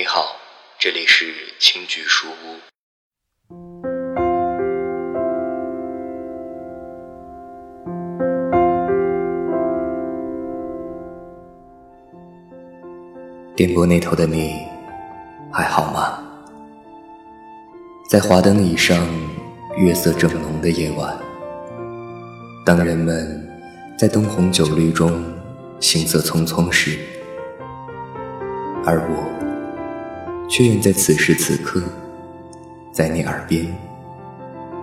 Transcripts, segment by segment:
你好，这里是青桔书屋。电波那头的你，还好吗？在华灯以上，月色正浓的夜晚，当人们在灯红酒绿中行色匆匆时，而我。却愿在此时此刻，在你耳边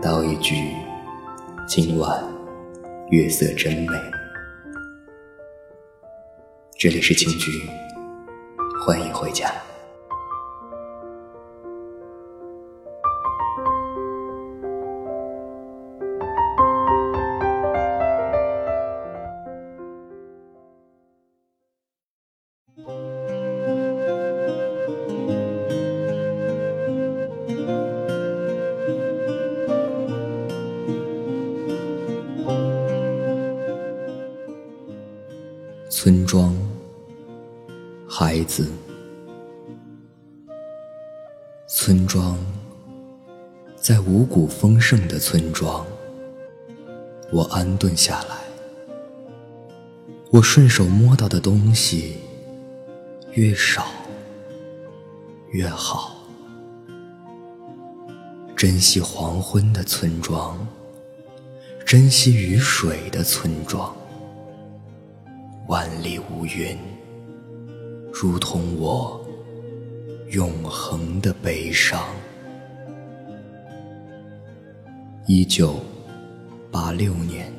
道一句：“今晚月色真美。”这里是青居。欢迎回家。村庄。孩子，村庄，在五谷丰盛的村庄，我安顿下来。我顺手摸到的东西越少越好。珍惜黄昏的村庄，珍惜雨水的村庄，万里无云。如同我永恒的悲伤。一九八六年。